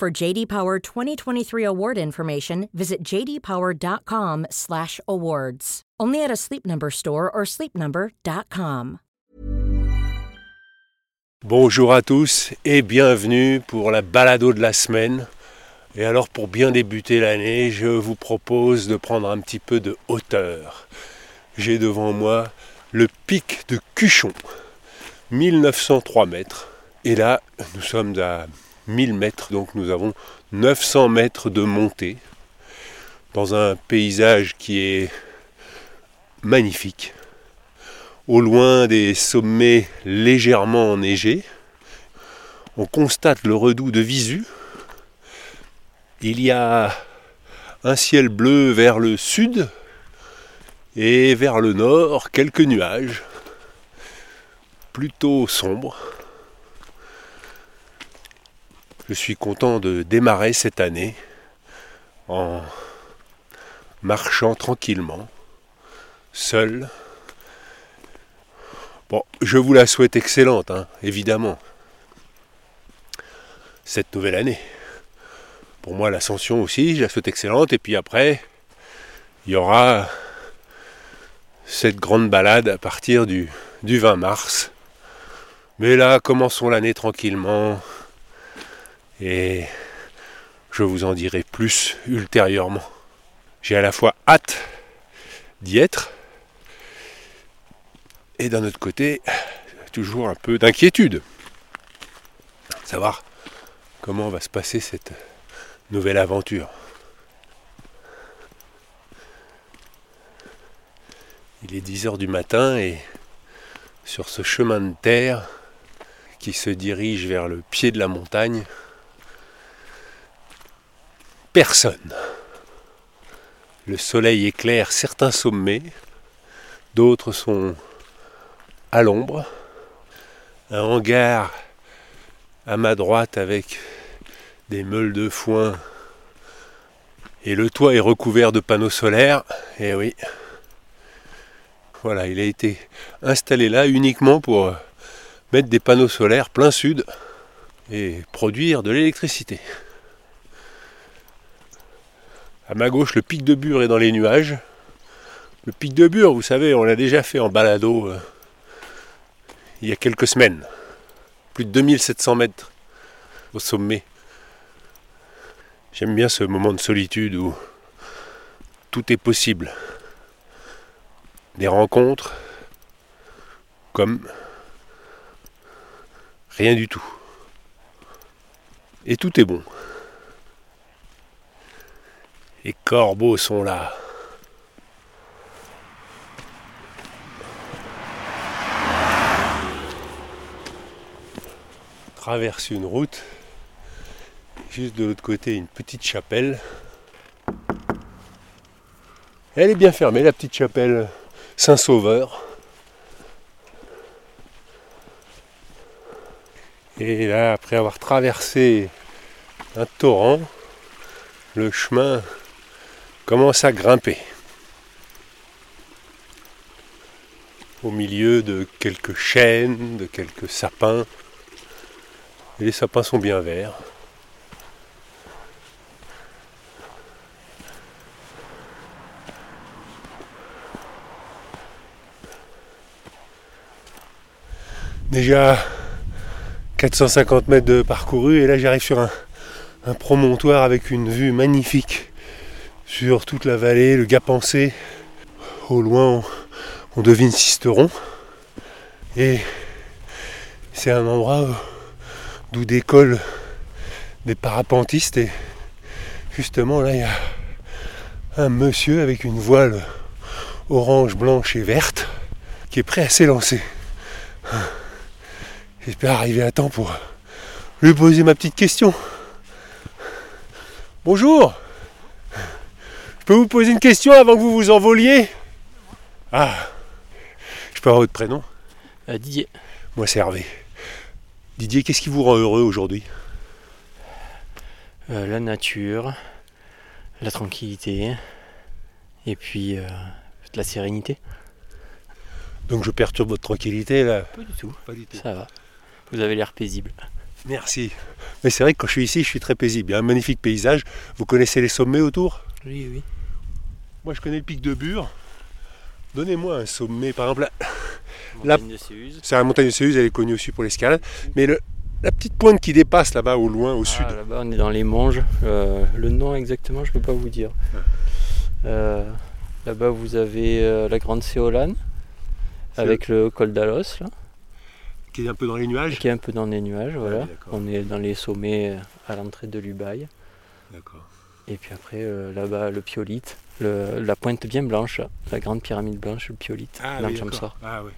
For JD Power 2023 award information, visit jdpower.com/awards. Only at a Sleep Number store or sleepnumber.com. Bonjour à tous et bienvenue pour la balado de la semaine. Et alors pour bien débuter l'année, je vous propose de prendre un petit peu de hauteur. J'ai devant moi le pic de Cuchon, 1903 mètres. Et là, nous sommes à 1000 mètres, donc nous avons 900 mètres de montée dans un paysage qui est magnifique. Au loin des sommets légèrement enneigés, on constate le redout de Visu, il y a un ciel bleu vers le sud et vers le nord quelques nuages, plutôt sombres. Je suis content de démarrer cette année en marchant tranquillement, seul. Bon, je vous la souhaite excellente, hein, évidemment, cette nouvelle année pour moi l'ascension aussi, je la souhaite excellente. Et puis après, il y aura cette grande balade à partir du, du 20 mars. Mais là, commençons l'année tranquillement. Et je vous en dirai plus ultérieurement. J'ai à la fois hâte d'y être. Et d'un autre côté, toujours un peu d'inquiétude. Savoir comment va se passer cette, nouvelle aventure. Il est 10 heures du matin et sur ce chemin de terre qui se dirige vers le pied de la montagne, personne. Le soleil éclaire certains sommets, d'autres sont à l'ombre. Un hangar à ma droite avec des meules de foin et le toit est recouvert de panneaux solaires. Et eh oui. Voilà, il a été installé là uniquement pour mettre des panneaux solaires plein sud et produire de l'électricité. À ma gauche, le pic de Bure est dans les nuages. Le pic de Bure, vous savez, on l'a déjà fait en balado euh, il y a quelques semaines. Plus de 2700 mètres au sommet. J'aime bien ce moment de solitude où tout est possible. Des rencontres comme rien du tout. Et tout est bon. Les corbeaux sont là. Traverse une route Juste de l'autre côté, une petite chapelle. Elle est bien fermée, la petite chapelle Saint-Sauveur. Et là, après avoir traversé un torrent, le chemin commence à grimper. Au milieu de quelques chênes, de quelques sapins. Et les sapins sont bien verts. déjà 450 mètres de parcouru et là j'arrive sur un, promontoire avec une vue magnifique sur toute la vallée, le Gap Pensé. Au loin on, devine Sisteron et c'est un endroit d'où décollent des parapentistes et justement là il y a un monsieur avec une voile orange, blanche et verte qui est prêt à s'élancer. J'espère arriver à temps pour lui poser ma petite question. Bonjour peux vous poser une question avant que vous vous envoliez Ah Je peux avoir votre prénom Euh, Didier. Moi c'est Hervé. Didier, qu'est-ce qui vous rend heureux aujourd'hui Euh, la nature, la tranquillité, et puis euh, de la sérénité. Donc je perturbe votre tranquillité là Pas du tout. Pas du tout. Ça va. Vous avez l'air paisible. Merci. Mais c'est vrai que quand je suis ici, je suis très paisible. Il y a un magnifique paysage. Vous connaissez les sommets autour? Oui, oui. Moi je connais le pic de Bure. Donnez-moi un sommet, par exemple. La- Montagne de Séuse. C'est la montagne de Séuse, elle est connue aussi pour l'escalade. Mais le- la petite pointe qui dépasse là-bas au loin, au sud. Ah, Là-bas, on est dans les Monges. Euh, le nom exactement, je peux pas vous dire. Euh, Là-bas, vous avez euh, la Grande Séolane, C'est avec le col d'Alos, là, Qui est un peu dans les nuages. qui est un peu dans les nuages. Voilà. on est dans les sommets à l'entrée de l'Ubaye. D'accord. Et puis après, euh, là-bas, le Piolite, le- la pointe bien blanche, la grande pyramide blanche, le Piolite, Ah, dans oui. Ah, oui.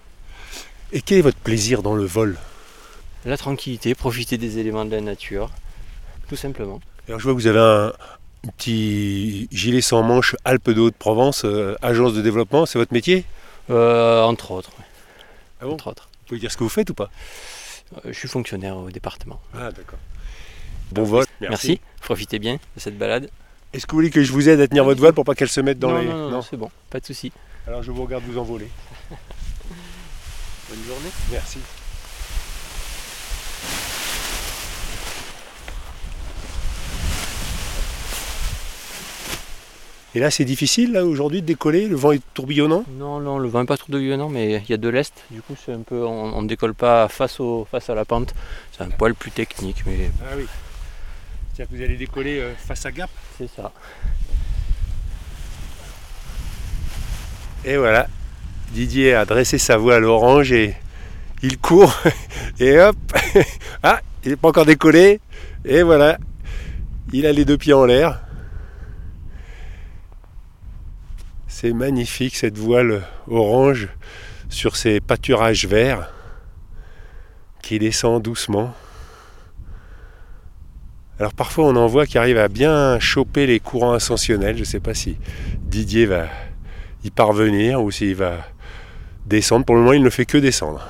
Et quel est votre plaisir dans le vol? La tranquillité, profiter des éléments de la nature, tout simplement. Alors je vois que vous avez un petit gilet sans manche Alpes de Haute-Provence, euh, agence de développement, c'est votre métier? Euh, entre autres. Ah bon? Entre autres. Vous pouvez dire ce que vous faites ou pas? Euh, je suis fonctionnaire au département. Ah d'accord. Bon vol. Merci. Profitez bien de cette balade. Est-ce que vous voulez que je vous aide à tenir votre voile pour pas qu'elle se mette dans non, les... non, non, non, c'est bon, pas de souci. Alors je vous regarde vous envoler. Bonne journée. Merci. Et là c'est difficile là aujourd'hui de décoller, le vent est tourbillonnant? Non, non, le vent n'est pas violent, mais il y a de l'est. Du coup, c'est un peu, on, ne décolle pas face, au, face à la pente. C'est un poil plus technique, mais Ah oui. C'est-à-dire que vous allez décoller euh, face à Gap c'est ça. Et voilà, Didier a dressé sa voile orange et il court. Et hop Ah, il n'est pas encore décollé. Et voilà, il a les deux pieds en l'air. C'est magnifique cette voile orange sur ces pâturages verts qui descend doucement. Alors parfois on en voit qui arrivent à bien choper les courants ascensionnels. Je ne sais pas si Didier va y parvenir ou s'il va descendre. Pour le moment, il ne fait que descendre.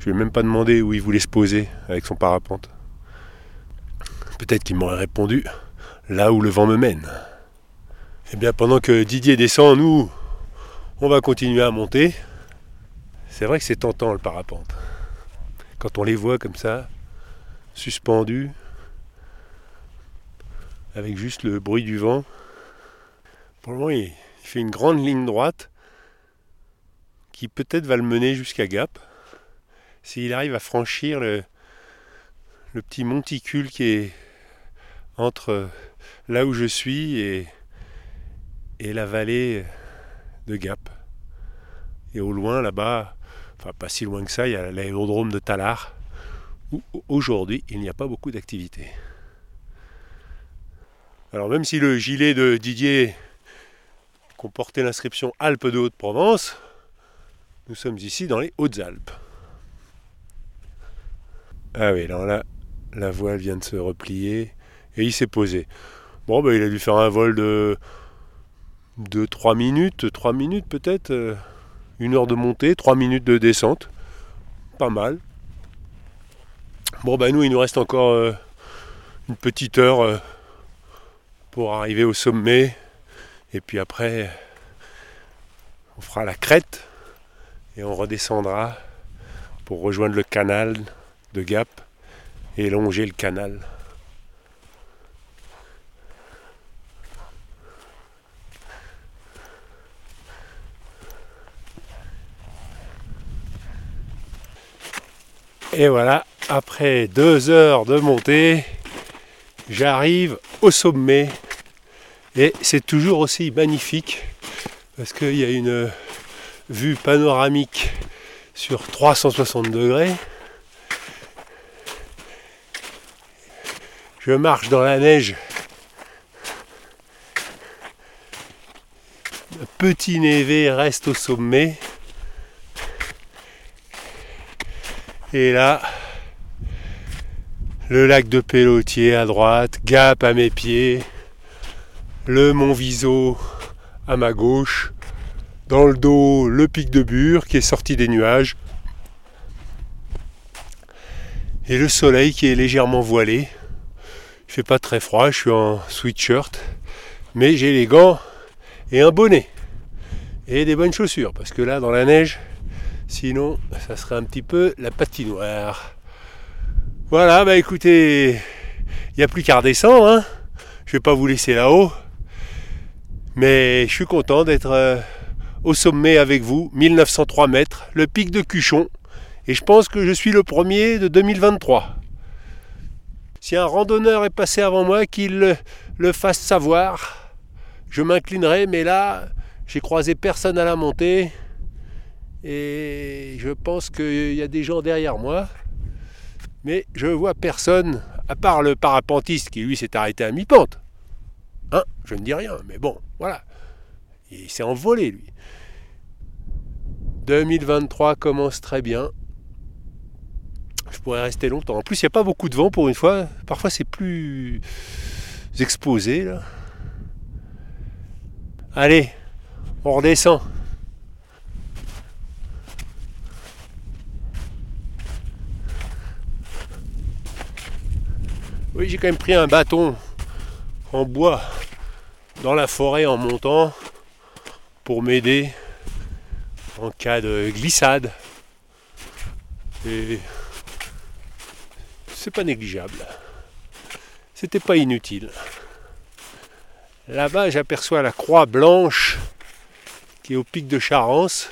Je lui ai même pas demandé où il voulait se poser avec son parapente. Peut-être qu'il m'aurait répondu là où le vent me mène. Eh bien, pendant que Didier descend, nous, on va continuer à monter. C'est vrai que c'est tentant le parapente. Quand on les voit comme ça, suspendus, avec juste le bruit du vent. Pour le moment, il, fait une grande ligne droite qui peut-être va le mener jusqu'à Gap. S'il arrive à franchir le, petit monticule qui est entre là où je suis et la vallée de Gap. Et au loin, là-bas, enfin pas si loin que ça, il y a l'aérodrome de Talar, où aujourd'hui il n'y a pas beaucoup d'activité. Alors même si le gilet de Didier comportait l'inscription Alpes de Haute-Provence, nous sommes ici dans les Hautes-Alpes. Ah oui, alors là, la voile vient de se replier et il s'est posé. Bon, ben, il a dû faire un vol de, de 3 minutes, 3 minutes peut-être, euh, une heure de montée, 3 minutes de descente. Pas mal. Bon, ben nous, il nous reste encore euh, une petite heure euh, pour arriver au sommet. Et puis après, on fera la crête et on redescendra pour rejoindre le canal de Gap et longer le canal. Et voilà, après deux heures de montée, j'arrive au sommet. Et c'est toujours aussi magnifique parce qu'il y a une vue panoramique sur 360 degrés. Je marche dans la neige. Un petit névé reste au sommet. Et là, le lac de Pélotier à droite, Gap à mes pieds, le mont Viso à ma gauche, dans le dos le pic de Bure qui est sorti des nuages, et le soleil qui est légèrement voilé. Il fait pas très froid, je suis en sweatshirt, mais j'ai les gants et un bonnet et des bonnes chaussures parce que là dans la neige, sinon ça serait un petit peu la patinoire. Voilà, bah écoutez, il n'y a plus qu'à redescendre, hein. je vais pas vous laisser là-haut, mais je suis content d'être euh, au sommet avec vous, 1903 mètres, le pic de Cuchon, et je pense que je suis le premier de 2023. Si un randonneur est passé avant moi, qu'il le fasse savoir. Je m'inclinerai, mais là, j'ai croisé personne à la montée. Et je pense qu'il y a des gens derrière moi. Mais je vois personne, à part le parapentiste qui lui s'est arrêté à mi-pente. Hein je ne dis rien, mais bon, voilà. Il s'est envolé, lui. 2023 commence très bien je pourrais rester longtemps. En plus, il n'y a pas beaucoup de vent pour une fois. Parfois, c'est plus exposé. Allez, on redescend. Oui, j'ai quand même pris un bâton en bois dans la forêt en montant pour m'aider en cas de glissade. Et c'est pas négligeable. C'était pas inutile. Là-bas, j'aperçois la croix blanche qui est au pic de Charence.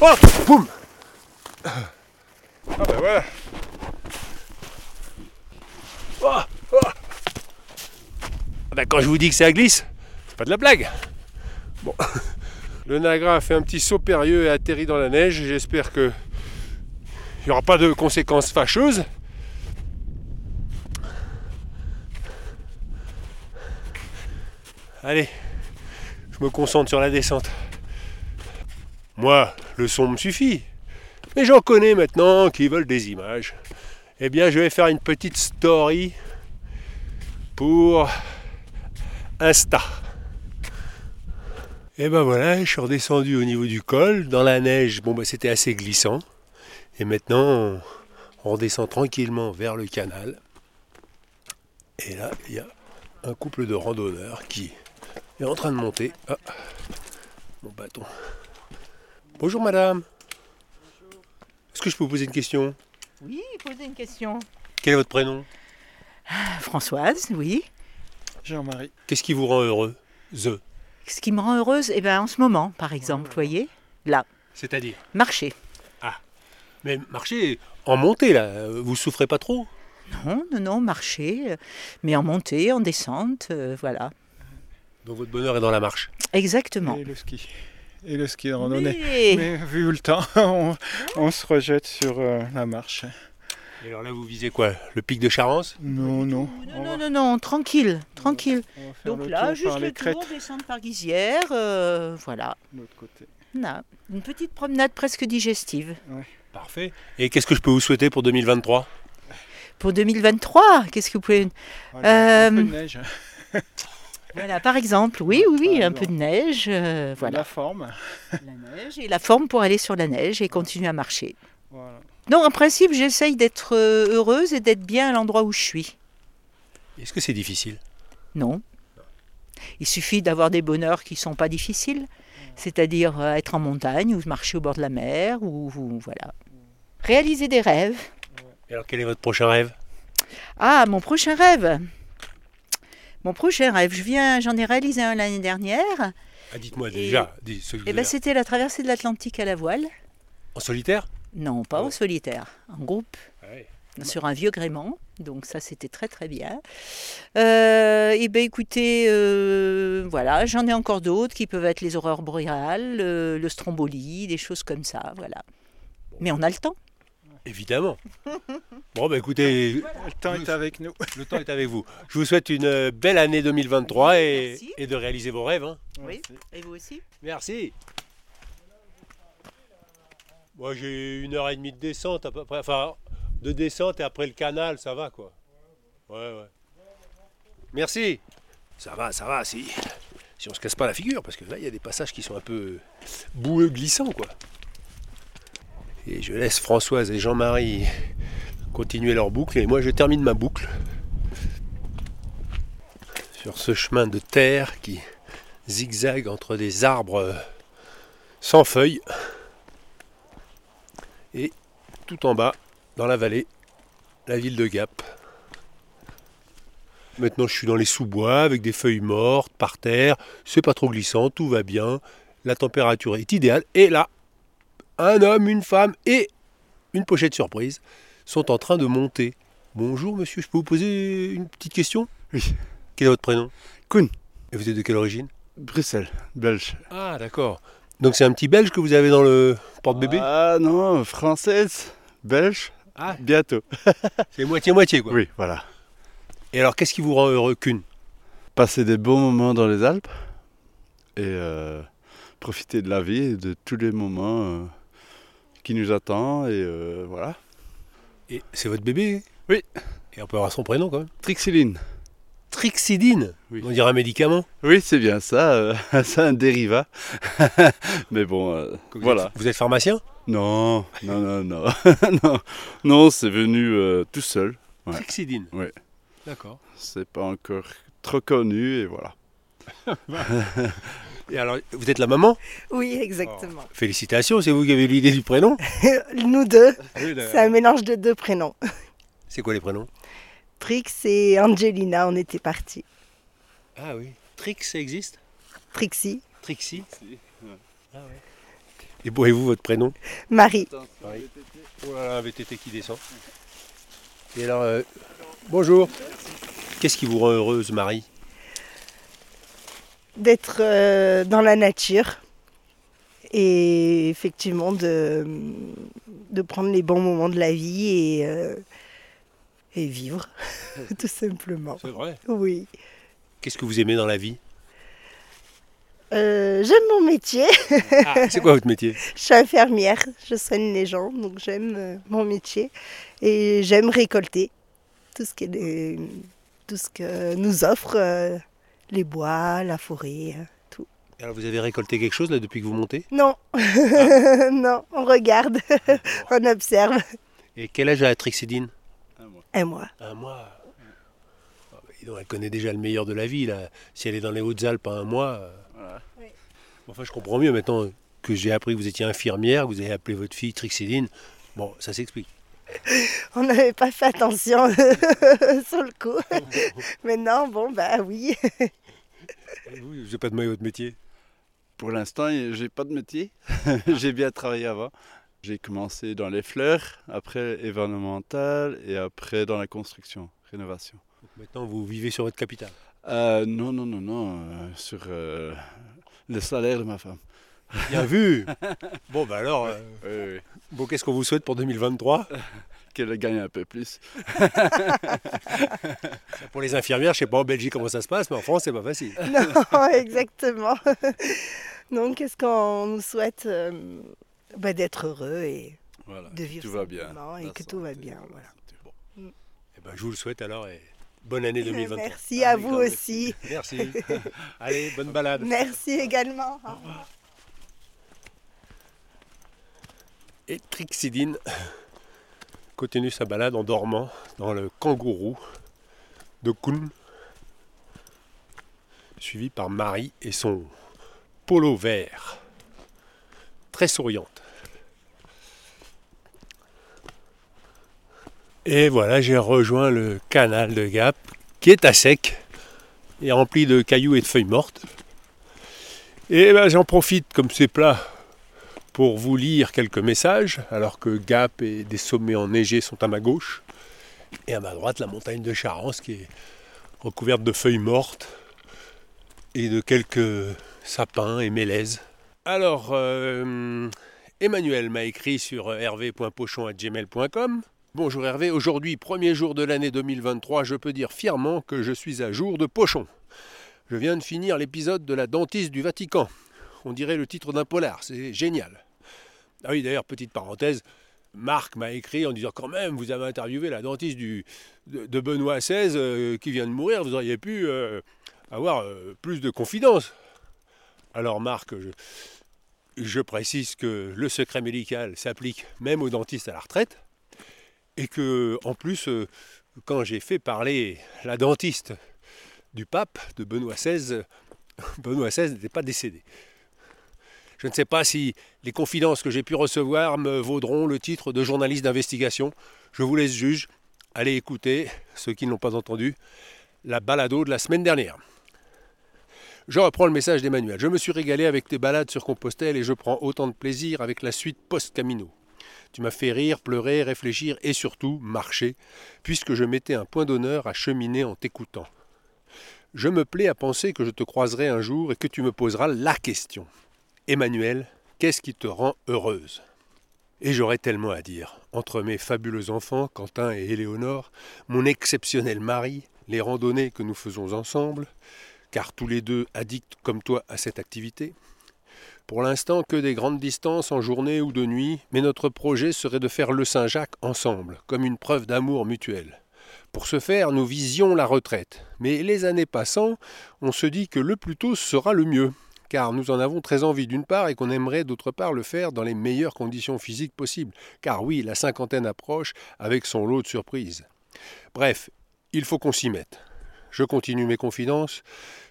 Oh Boum Ah ben voilà Ah ben quand je vous dis que ça glisse, c'est pas de la blague. Bon. Le Nagra a fait un petit saut périlleux et atterri dans la neige. J'espère que il n'y aura pas de conséquences fâcheuses. Allez, je me concentre sur la descente. Moi, le son me suffit. Mais j'en connais maintenant qui veulent des images. Eh bien, je vais faire une petite story pour Insta. Et ben voilà, je suis redescendu au niveau du col. Dans la neige, bon bah c'était assez glissant. Et maintenant, on redescend tranquillement vers le canal. Et là, il y a un couple de randonneurs qui est en train de monter. Ah, mon bâton. Bonjour madame. Est-ce que je peux vous poser une question? Oui, posez une question. Quel est votre prénom? Françoise, oui. Jean-Marie. Qu'est-ce qui vous rend heureux The? Ce qui me rend heureuse, eh ben, en ce moment, par exemple, vous voyez, là, C'est-à-dire? Marcher. Mais marcher en montée là, vous souffrez pas trop? Non, non, non, marcher, euh, mais en montée, en descente, euh, voilà. Donc votre bonheur est dans la marche. Exactement. Et le ski. Et le ski de randonnée. Mais- Mais vu le temps, on, on se rejette sur euh, la marche. Et alors là vous visez quoi Le pic de Charence? Non, non. Non, non, non, non, tranquille, tranquille. On va faire Donc le là, tour juste par le les crêtes tour, descendre par Guisière, euh, voilà. de l'autre côté. Là, une petite promenade presque digestive. Parfait. Et qu'est-ce que je peux vous souhaiter pour 2023 Pour 2023, qu'est-ce que vous pouvez... Voilà, un peu Euh, de neige. Voilà, par exemple, oui, oui, oui, un peu de neige, euh, voilà. La forme. La neige et la forme pour aller sur la neige et continuer à marcher. Voilà. Non, en principe, j'essaye d'être euh, heureuse et d'être bien à l'endroit où je suis. Est-ce que c'est difficile? Non. Il suffit d'avoir des bonheurs qui ne sont pas difficiles, c'est-à-dire euh, être en montagne ou marcher au bord de la mer ou, ou- voilà. Réaliser des rêves. Et alors quel est votre prochain rêve? Ah, mon prochain rêve. Mon prochain rêve, je viens, j'en ai réalisé un l'année dernière. ah, Dites-moi Et- déjà. dis- Et vous ben, c'était la traversée de l'Atlantique à la voile. En solitaire? Non, pas Ah en ouais. solitaire, en groupe. Ouais. sur un vieux gréement. Donc ça, c'était très très bien. Euh, et ben écoutez, euh, voilà, j'en ai encore d'autres qui peuvent être les horreurs boréales, le, le stromboli, des choses comme ça, voilà. Mais on a le temps. Évidemment. Bon bah écoutez, Le temps est avec nous. le temps est avec vous. Je vous souhaite une euh, belle année 2023 et, Merci. et de réaliser vos rêves. hein. Oui. Et vous aussi Merci. Moi j'ai une heure et demie de descente à peu près. Enfin, de descente et après le canal, ça va quoi. Ouais, ouais. Merci. Ça va, ça va, si, si on se casse pas la figure, parce que là, il y a des passages qui sont un peu boueux, glissants, quoi. Et je laisse Françoise et Jean-Marie continuer leur boucle, et moi, je termine ma boucle sur ce chemin de terre qui zigzague entre des arbres sans feuilles. Et tout en bas, dans la vallée, la ville de Gap. Maintenant, je suis dans les sous-bois avec des feuilles mortes par terre. C'est pas trop glissant, tout va bien. La température est idéale. Et là, un homme, une femme et une pochette surprise sont en train de monter. Bonjour monsieur, je peux vous poser une petite question Oui. Quel est votre prénom Koen. Et vous êtes de quelle origine Bruxelles, belge. Ah d'accord. Donc c'est un petit belge que vous avez dans le porte-bébé Ah non, française, belge, Ah, bientôt. c'est moitié-moitié quoi. Oui, voilà. Et alors qu'est-ce qui vous rend heureux qu'une Passer des bons moments dans les Alpes et euh, profiter de la vie et de tous les moments euh, qui nous attendent. Et euh, voilà. Et c'est votre bébé Oui. Et on peut avoir son prénom quand même Trixiline. Trixidine Oui. On dirait un médicament Oui, c'est bien ça. euh, c'est un dérivat. Mais bon, euh, Vous voilà. êtes- Vous êtes pharmacien? Non, non, non, non. non, non c'est venu euh, tout seul. Ouais. Trixidine Ouais. D'accord. C'est pas encore trop connu et voilà. Et alors, vous êtes la maman Oui, exactement. Félicitations, c'est vous qui avez eu l'idée du prénom Nous deux, C'est c'est un mélange de deux prénoms. C'est quoi les prénoms Trix et Angelina, on était partis. Ah oui. Trix, ça existe Trixie, Trixie Ah ouais. Et bon, et vous, votre prénom Marie. Oh là là, VTT qui descend. Et alors, euh, bonjour. Qu'est-ce qui vous rend heureuse, Marie? D'être euh, dans la nature et effectivement de, de prendre les bons moments de la vie et, euh, et vivre, tout simplement. C'est vrai. Oui. Qu'est-ce que vous aimez dans la vie? Euh, j'aime mon métier. ah, C'est quoi votre métier? Je suis infirmière, je soigne les gens, donc j'aime mon métier et j'aime récolter tout ce, des- tout ce que nous offrent euh, les bois, la forêt, euh, tout. Alors, vous avez récolté quelque chose là depuis que vous montez? Non, non, on regarde, on observe. Et quel âge a Trixidine Et moi, Un mois. Ah, bah, donc, elle connaît déjà le meilleur de la vie. Là. Si elle est dans les Hautes-Alpes à un mois. euh, Voilà. Oui. Enfin, je comprends mieux maintenant que j'ai appris que vous étiez infirmière, que vous avez appelé votre fille Trixidine. Bon, ça s'explique. on n'avait pas fait attention sur le coup. Maintenant, bon, bah oui. Vous, n'ai pas demandé votre métier. Pour l'instant, j'ai pas de métier. j'ai bien travaillé avant. J'ai commencé dans les fleurs, après événemental et après dans la construction, rénovation. Donc maintenant, vous vivez sur votre capital? Euh, non, non, non, non, euh, sur euh, le salaire de ma femme. Bien vu Bon, bah alors, euh, Oui, oui. bon, qu'est-ce qu'on vous souhaite pour 2023 Qu'elle gagne un peu plus. Pour les infirmières, je sais pas en Belgique comment ça se passe, mais en France, c'est pas facile. Non, exactement. Donc, qu'est-ce qu'on nous souhaite euh, bah, D'être heureux et Voilà. de vivre tout va bien. et que tout va bien. Voilà. santé. Eh ben, je vous le souhaite alors et bonne année 2023. Merci à Avec vous aussi. Merci. Allez, bonne balade. Merci également. Au revoir. Et Trixidine continue sa balade en dormant dans le kangourou de Kuhn, suivi par Marie et son polo vert, très souriante. Et voilà, j'ai rejoint le canal de Gap, qui est à sec et rempli de cailloux et de feuilles mortes. Et ben, j'en profite, comme c'est plat, pour vous lire quelques messages, alors que Gap et des sommets enneigés sont à ma gauche, et à ma droite la montagne de Charence qui est recouverte de feuilles mortes et de quelques sapins et mélèzes. Alors, euh, Emmanuel m'a écrit sur hervé.pochon.gmail.com. Bonjour Hervé, aujourd'hui, premier jour de l'année 2023, je peux dire fièrement que je suis à jour de Pochon. Je viens de finir l'épisode de la dentiste du Vatican. On dirait le titre d'un polar, c'est génial. Ah oui, d'ailleurs, petite parenthèse, Marc m'a écrit en disant quand même, vous avez interviewé la dentiste du, de, Benoît XVI euh, qui vient de mourir, vous auriez pu euh, avoir euh, plus de confidence. Alors Marc, je, précise que le secret médical s'applique même aux dentistes à la retraite et que en plus, quand j'ai fait parler la dentiste du pape de Benoît XVI, Benoît XVI n'était pas décédé. Je ne sais pas si les confidences que j'ai pu recevoir me vaudront le titre de journaliste d'investigation. Je vous laisse juge. Allez écouter, ceux qui ne l'ont pas entendu, la balado de la semaine dernière. Je reprends le message d'Emmanuel. Je me suis régalé avec tes balades sur Compostelle et je prends autant de plaisir avec la suite post-camino. Tu m'as fait rire, pleurer, réfléchir et surtout marcher, puisque je mettais un point d'honneur à cheminer en t'écoutant. Je me plais à penser que je te croiserai un jour et que tu me poseras la question. Emmanuel, qu'est-ce qui te rend heureuse? Et j'aurais tellement à dire. Entre mes fabuleux enfants, Quentin et Éléonore, mon exceptionnel mari, les randonnées que nous faisons ensemble, car tous les deux addicts comme toi à cette activité. Pour l'instant, que des grandes distances en journée ou de nuit, mais notre projet serait de faire le Saint-Jacques ensemble, comme une preuve d'amour mutuel. Pour ce faire, nous visions la retraite. Mais les années passant, on se dit que le plus tôt sera le mieux car nous en avons très envie d'une part et qu'on aimerait d'autre part le faire dans les meilleures conditions physiques possibles, car oui, la cinquantaine approche avec son lot de surprises. Bref, il faut qu'on s'y mette. Je continue mes confidences.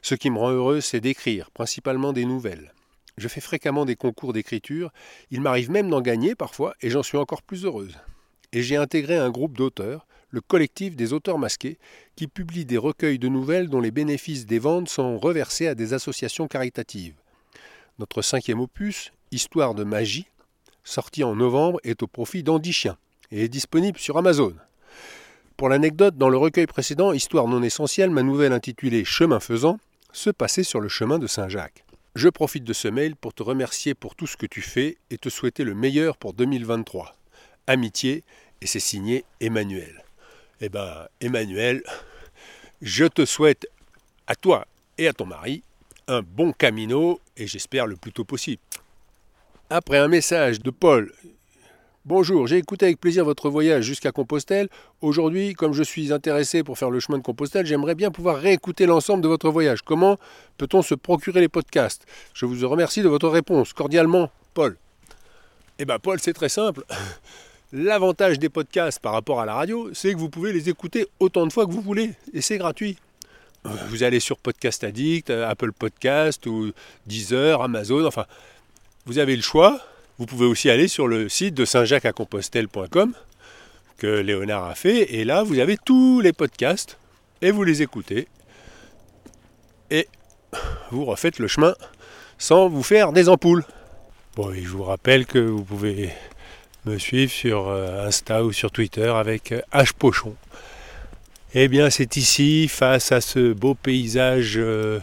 Ce qui me rend heureux, c'est d'écrire, principalement des nouvelles. Je fais fréquemment des concours d'écriture, il m'arrive même d'en gagner parfois, et j'en suis encore plus heureuse. Et j'ai intégré un groupe d'auteurs, le collectif des auteurs masqués, qui publie des recueils de nouvelles dont les bénéfices des ventes sont reversés à des associations caritatives. Notre cinquième opus, Histoire de magie, sorti en novembre, est au profit d'Andy Chien et est disponible sur Amazon. Pour l'anecdote, dans le recueil précédent, Histoire non essentielle, ma nouvelle intitulée Chemin faisant, se passait sur le chemin de Saint-Jacques. Je profite de ce mail pour te remercier pour tout ce que tu fais et te souhaiter le meilleur pour 2023. Amitié, et c'est signé Emmanuel. Eh bien, Emmanuel, je te souhaite à toi et à ton mari un bon camino et j'espère le plus tôt possible. Après un message de Paul Bonjour, j'ai écouté avec plaisir votre voyage jusqu'à Compostelle. Aujourd'hui, comme je suis intéressé pour faire le chemin de Compostelle, j'aimerais bien pouvoir réécouter l'ensemble de votre voyage. Comment peut-on se procurer les podcasts? Je vous remercie de votre réponse. Cordialement, Paul. Eh bien, Paul, c'est très simple. L'avantage des podcasts par rapport à la radio, c'est que vous pouvez les écouter autant de fois que vous voulez, et c'est gratuit. Vous allez sur Podcast Addict, Apple Podcast ou Deezer, Amazon, enfin, vous avez le choix. Vous pouvez aussi aller sur le site de saint-jacques-à-compostelle.com que Léonard a fait, et là vous avez tous les podcasts et vous les écoutez et vous refaites le chemin sans vous faire des ampoules. Bon, et je vous rappelle que vous pouvez me suivre sur euh, Insta ou sur Twitter avec euh, H Pochon. Eh bien, c'est ici, face à ce beau paysage euh,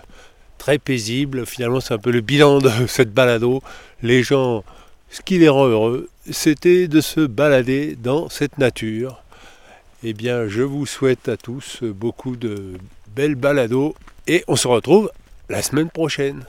très paisible. Finalement, c'est un peu le bilan de cette balado. Les gens, ce qui les rend heureux, c'était de se balader dans cette nature. Eh bien, je vous souhaite à tous beaucoup de belles balados et on se retrouve la semaine prochaine.